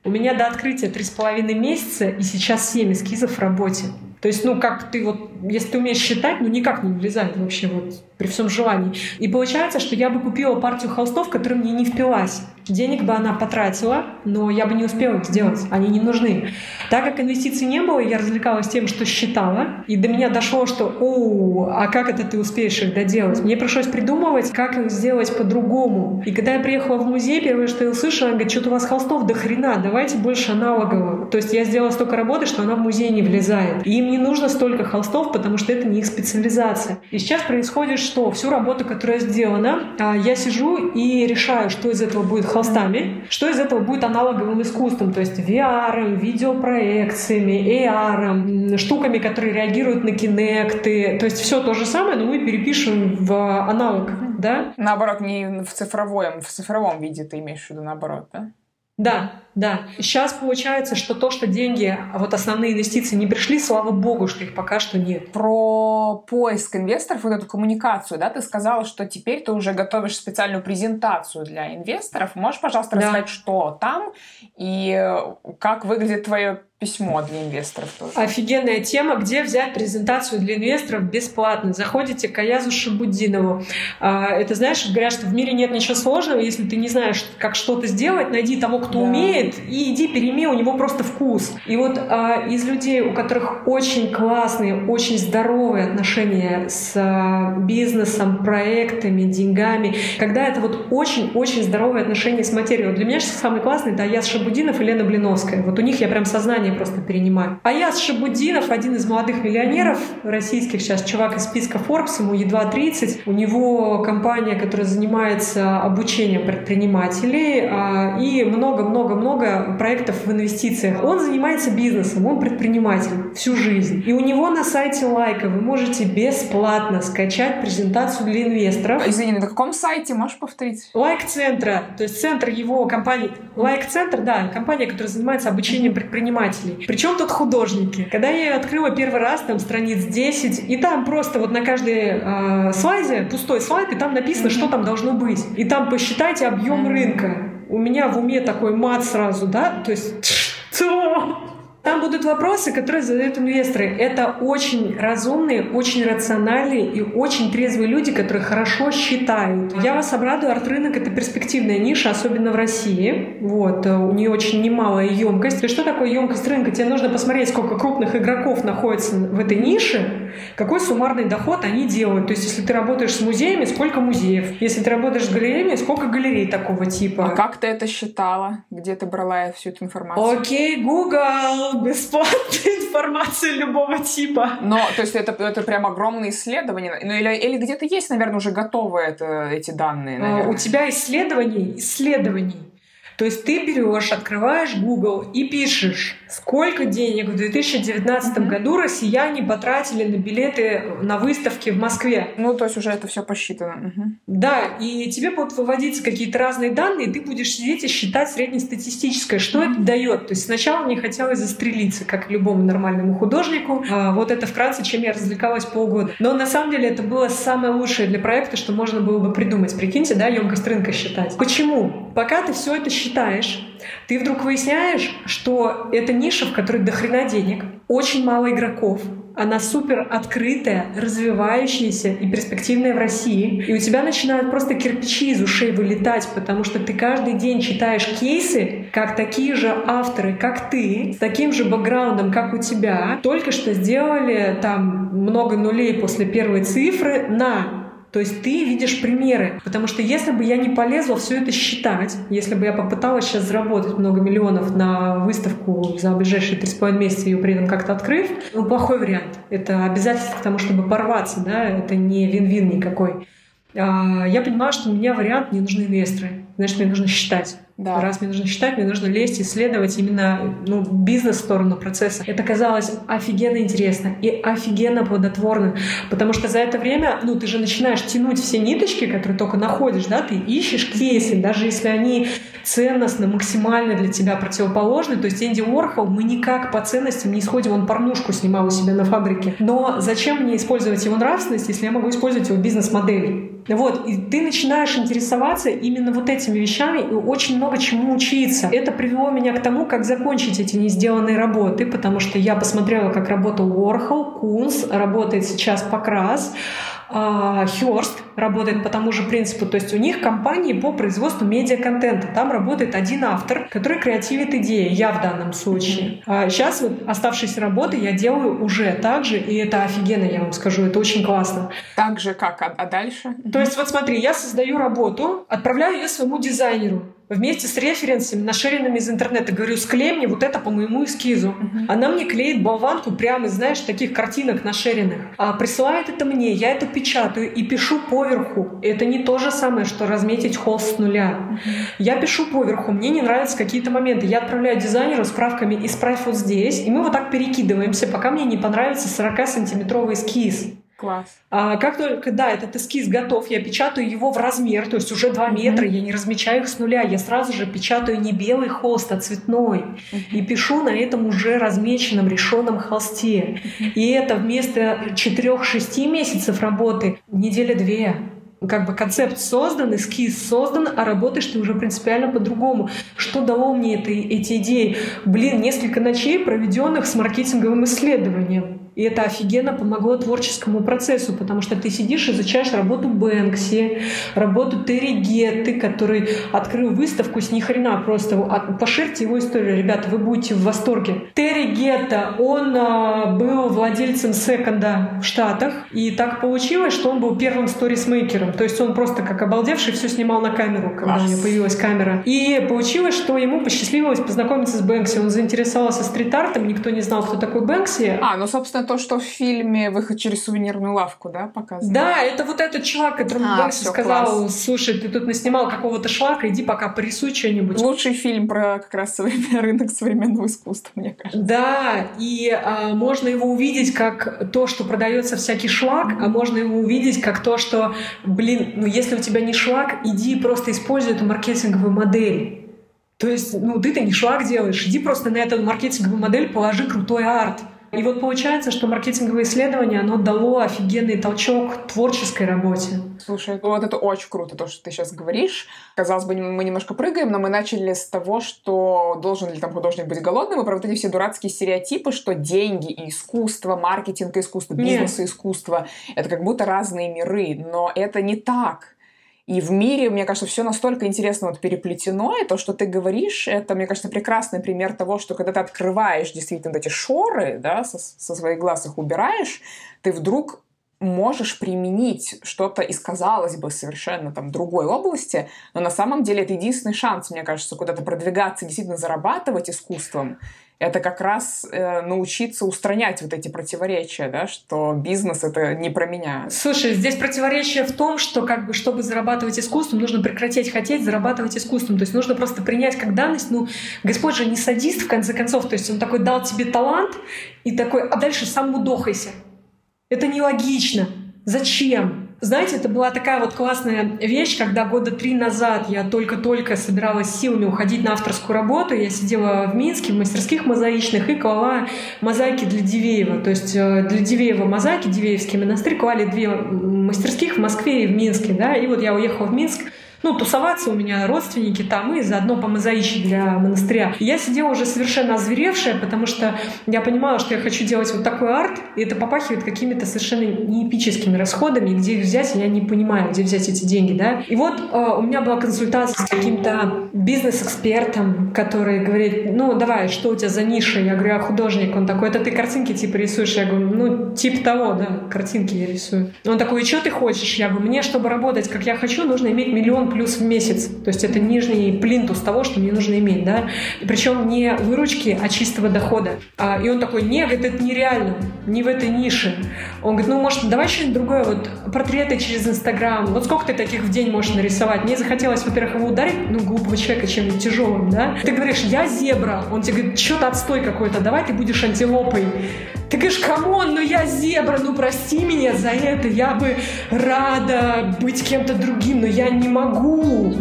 У меня до открытия 3,5 месяца, и сейчас 7 эскизов в работе. То есть, ну, как ты вот, если ты умеешь считать, ну, никак не влезает вообще вот при всем желании. И получается, что я бы купила партию холстов, которая мне не впилась. Денег бы она потратила, но я бы не успела их сделать. Они не нужны. Так как инвестиций не было, я развлекалась тем, что считала. И до меня дошло, что «О, а как это ты успеешь их доделать?» Мне пришлось придумывать, как их сделать по-другому. И когда я приехала в музей, первое, что я услышала, она говорит, что-то у вас холстов до хрена, давайте больше аналогового. То есть я сделала столько работы, что она в музей не влезает. И им не нужно столько холстов, потому что это не их специализация. И сейчас происходит что? Всю работу, которая сделана, а, я сижу и решаю, что из этого будет холстами, что из этого будет аналоговым искусством, то есть VR, видеопроекциями, AR, штуками, которые реагируют на кинекты. То есть все то же самое, но мы перепишем в аналог, да? Наоборот, не в цифровом, в цифровом виде ты имеешь в виду наоборот, да? Да, да. Сейчас получается, что то, что деньги, вот основные инвестиции не пришли, слава богу, что их пока что нет. Про поиск инвесторов, вот эту коммуникацию, да, ты сказала, что теперь ты уже готовишь специальную презентацию для инвесторов. Можешь, пожалуйста, да. рассказать, что там и как выглядит твое письмо для инвесторов тоже. Офигенная тема, где взять презентацию для инвесторов бесплатно. Заходите к Аязу Шабудинову. А, это знаешь, говорят, что в мире нет ничего сложного, если ты не знаешь, как что-то сделать, найди того, кто да. Умеет, и иди переми у него просто вкус. И вот а, из людей, у которых очень классные, очень здоровые отношения с а, бизнесом, проектами, деньгами, когда это вот очень-очень здоровые отношения с материей. Вот для меня самый классный это Аяз Шабудинов и Лена Блиновская. Вот у них я прям сознание просто перенимают. Аяс Шабудинов, один из молодых миллионеров российских, сейчас чувак из списка Forbes, ему едва 30. У него компания, которая занимается обучением предпринимателей а, и много-много-много проектов в инвестициях. Он занимается бизнесом, он предприниматель всю жизнь. И у него на сайте Лайка вы можете бесплатно скачать презентацию для инвесторов. Извини, на каком сайте можешь повторить? Лайк-центра, то есть центр его компании. Лайк-центр, да, компания, которая занимается обучением предпринимателей. Причем тут художники. Когда я ее открыла первый раз, там страниц 10, и там просто вот на каждой э, слайде пустой слайд, и там написано, mm-hmm. что там должно быть. И там посчитайте объем mm-hmm. рынка. У меня в уме такой мат сразу, да, то есть что? Там будут вопросы, которые задают инвесторы. Это очень разумные, очень рациональные и очень трезвые люди, которые хорошо считают. Я вас обрадую, арт-рынок — это перспективная ниша, особенно в России. Вот. У нее очень немалая емкость. И что такое емкость рынка? Тебе нужно посмотреть, сколько крупных игроков находится в этой нише, какой суммарный доход они делают. То есть, если ты работаешь с музеями, сколько музеев? Если ты работаешь с галереями, сколько галерей такого типа? А как ты это считала? Где ты брала всю эту информацию? Окей, Google! Бесплатная (laughs) информация любого типа. Но, то есть это, это прям огромные исследования. Ну, или, или где-то есть, наверное, уже готовые это, эти данные, а, наверное. У тебя исследований, исследований то есть ты берешь, открываешь Google и пишешь, сколько денег в 2019 mm-hmm. году россияне потратили на билеты на выставки в Москве. Ну, то есть уже это все посчитано. Mm-hmm. Да, и тебе будут выводиться какие-то разные данные, и ты будешь сидеть и считать среднестатистическое, что mm-hmm. это дает. То есть сначала мне хотелось застрелиться, как любому нормальному художнику. А, вот это вкратце, чем я развлекалась полгода. Но на самом деле это было самое лучшее для проекта, что можно было бы придумать. Прикиньте, да, емкость рынка считать. Почему? Пока ты все это считаешь, ты вдруг выясняешь, что это ниша, в которой дохрена денег, очень мало игроков, она супер открытая, развивающаяся и перспективная в России. И у тебя начинают просто кирпичи из ушей вылетать, потому что ты каждый день читаешь кейсы, как такие же авторы, как ты, с таким же бэкграундом, как у тебя, только что сделали там много нулей после первой цифры на то есть ты видишь примеры. Потому что если бы я не полезла все это считать, если бы я попыталась сейчас заработать много миллионов на выставку за ближайшие три с половиной месяца, ее при этом как-то открыв, ну, плохой вариант. Это обязательство к тому, чтобы порваться, да, это не вин-вин никакой. А, я понимаю, что у меня вариант, мне нужны инвесторы. Значит, мне нужно считать. Да. Раз мне нужно считать, мне нужно лезть, исследовать именно ну, бизнес-сторону процесса. Это казалось офигенно интересно и офигенно плодотворно, потому что за это время, ну, ты же начинаешь тянуть все ниточки, которые только находишь, да, ты ищешь кейсы, даже если они ценностно, максимально для тебя противоположны. То есть Энди Уорхол, мы никак по ценностям не исходим, он порнушку снимал у себя на фабрике. Но зачем мне использовать его нравственность, если я могу использовать его бизнес-модель? Вот, и ты начинаешь интересоваться именно вот этими вещами и очень много чему учиться. Это привело меня к тому, как закончить эти не сделанные работы, потому что я посмотрела, как работал Уорхол, Кунс, работает сейчас Покрас, Хёрст работает по тому же принципу. То есть у них компании по производству медиа-контента. Там работает один автор, который креативит идеи. Я в данном случае. А сейчас вот оставшиеся работы я делаю уже так же, и это офигенно, я вам скажу. Это очень классно. Так же как? А, а дальше? То есть вот смотри, я создаю работу, отправляю ее своему дизайнеру вместе с референсами, нашеренными из интернета. Говорю, склей мне вот это по моему эскизу. Uh-huh. Она мне клеит болванку прямо из, знаешь, таких картинок нашеренных. А присылает это мне, я это печатаю и пишу поверху. Это не то же самое, что разметить холст с нуля. Uh-huh. Я пишу поверху, мне не нравятся какие-то моменты. Я отправляю дизайнеру справками «исправь вот здесь», и мы вот так перекидываемся, пока мне не понравится 40-сантиметровый эскиз. Класс. А как только, да, этот эскиз готов, я печатаю его в размер, то есть уже 2 метра, mm-hmm. я не размечаю их с нуля, я сразу же печатаю не белый холст, а цветной. Mm-hmm. И пишу на этом уже размеченном, решенном холсте. Mm-hmm. И это вместо 4-6 месяцев работы неделя-две как бы концепт создан, эскиз создан, а работаешь ты уже принципиально по-другому. Что дало мне это, эти идеи? Блин, несколько ночей, проведенных с маркетинговым исследованием. И это офигенно помогло творческому процессу, потому что ты сидишь, и изучаешь работу Бэнкси, работу Терри Гетты, который открыл выставку с ни хрена просто. Поширьте его историю, ребята, вы будете в восторге. Терри Гетта, он а, был владельцем секонда в Штатах, и так получилось, что он был первым сторисмейкером. То есть он просто как обалдевший все снимал на камеру, когда Класс. у него появилась камера. И получилось, что ему посчастливилось познакомиться с Бэнкси. Он заинтересовался стрит-артом, никто не знал, кто такой Бэнкси. А, ну, собственно, то, что в фильме «Выход через сувенирную лавку», да, показано? Да, это вот этот чувак, которому а, сказал, класс. слушай, ты тут наснимал какого-то шлака, иди пока порисуй что-нибудь. Лучший фильм про как раз современный (laughs) рынок современного искусства, мне кажется. Да, и а, можно его увидеть как то, что продается всякий шлак, а можно его увидеть как то, что, блин, ну если у тебя не шлак, иди просто используй эту маркетинговую модель. То есть, ну, ты-то не шлак делаешь, иди просто на эту маркетинговую модель, положи крутой арт. И вот получается, что маркетинговое исследование, оно дало офигенный толчок творческой работе. Слушай, вот это очень круто, то, что ты сейчас говоришь. Казалось бы, мы немножко прыгаем, но мы начали с того, что должен ли там художник быть голодным, и про вот эти все дурацкие стереотипы, что деньги и искусство, маркетинг и искусство, бизнес Нет. и искусство — это как будто разные миры, но это не так. И в мире, мне кажется, все настолько интересно вот переплетено, и то, что ты говоришь, это, мне кажется, прекрасный пример того, что когда ты открываешь действительно эти шоры, да, со, со своих глаз их убираешь, ты вдруг можешь применить что-то из, казалось бы, совершенно там другой области, но на самом деле это единственный шанс, мне кажется, куда-то продвигаться, действительно зарабатывать искусством это как раз э, научиться устранять вот эти противоречия, да, что бизнес это не про меня. Слушай, здесь противоречие в том, что как бы чтобы зарабатывать искусством, нужно прекратить хотеть зарабатывать искусством. То есть нужно просто принять как данность, ну, Господь же не садист в конце концов, то есть он такой дал тебе талант и такой, а дальше сам удохайся. Это нелогично. Зачем? Знаете, это была такая вот классная вещь, когда года три назад я только-только собиралась силами уходить на авторскую работу. Я сидела в Минске в мастерских мозаичных и клала мозаики для Дивеева. То есть э, для Дивеева мозаики, Дивеевский монастырь, клали две мастерских в Москве и в Минске. Да? И вот я уехала в Минск, ну, тусоваться у меня родственники там, и заодно помозаичить для монастыря. Я сидела уже совершенно озверевшая, потому что я понимала, что я хочу делать вот такой арт, и это попахивает какими-то совершенно неэпическими расходами, где их взять, я не понимаю, где взять эти деньги, да. И вот э, у меня была консультация с каким-то бизнес-экспертом, который говорит, ну, давай, что у тебя за ниша? Я говорю, я художник. Он такой, это ты картинки типа рисуешь? Я говорю, ну, типа того, да, картинки я рисую. Он такой, и что ты хочешь? Я говорю, мне, чтобы работать, как я хочу, нужно иметь миллион плюс в месяц. То есть это нижний плинтус того, что мне нужно иметь, да. И причем не выручки, а чистого дохода. А, и он такой, нет, это нереально, не в этой нише. Он говорит, ну, может, давай что-нибудь другое, вот портреты через Инстаграм. Вот сколько ты таких в день можешь нарисовать? Мне захотелось, во-первых, его ударить, ну, глупого человека чем-нибудь тяжелым, да. Ты говоришь, я зебра. Он тебе говорит, что-то отстой какой-то, давай ты будешь антилопой. Ты говоришь, come on, ну я зебра, ну прости меня за это, я бы рада быть кем-то другим, но я не могу.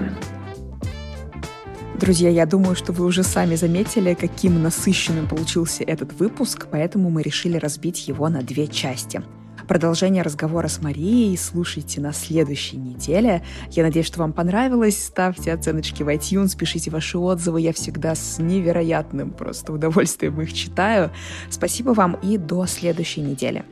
Друзья, я думаю, что вы уже сами заметили, каким насыщенным получился этот выпуск, поэтому мы решили разбить его на две части. Продолжение разговора с Марией слушайте на следующей неделе. Я надеюсь, что вам понравилось. Ставьте оценочки в iTunes, пишите ваши отзывы. Я всегда с невероятным просто удовольствием их читаю. Спасибо вам и до следующей недели.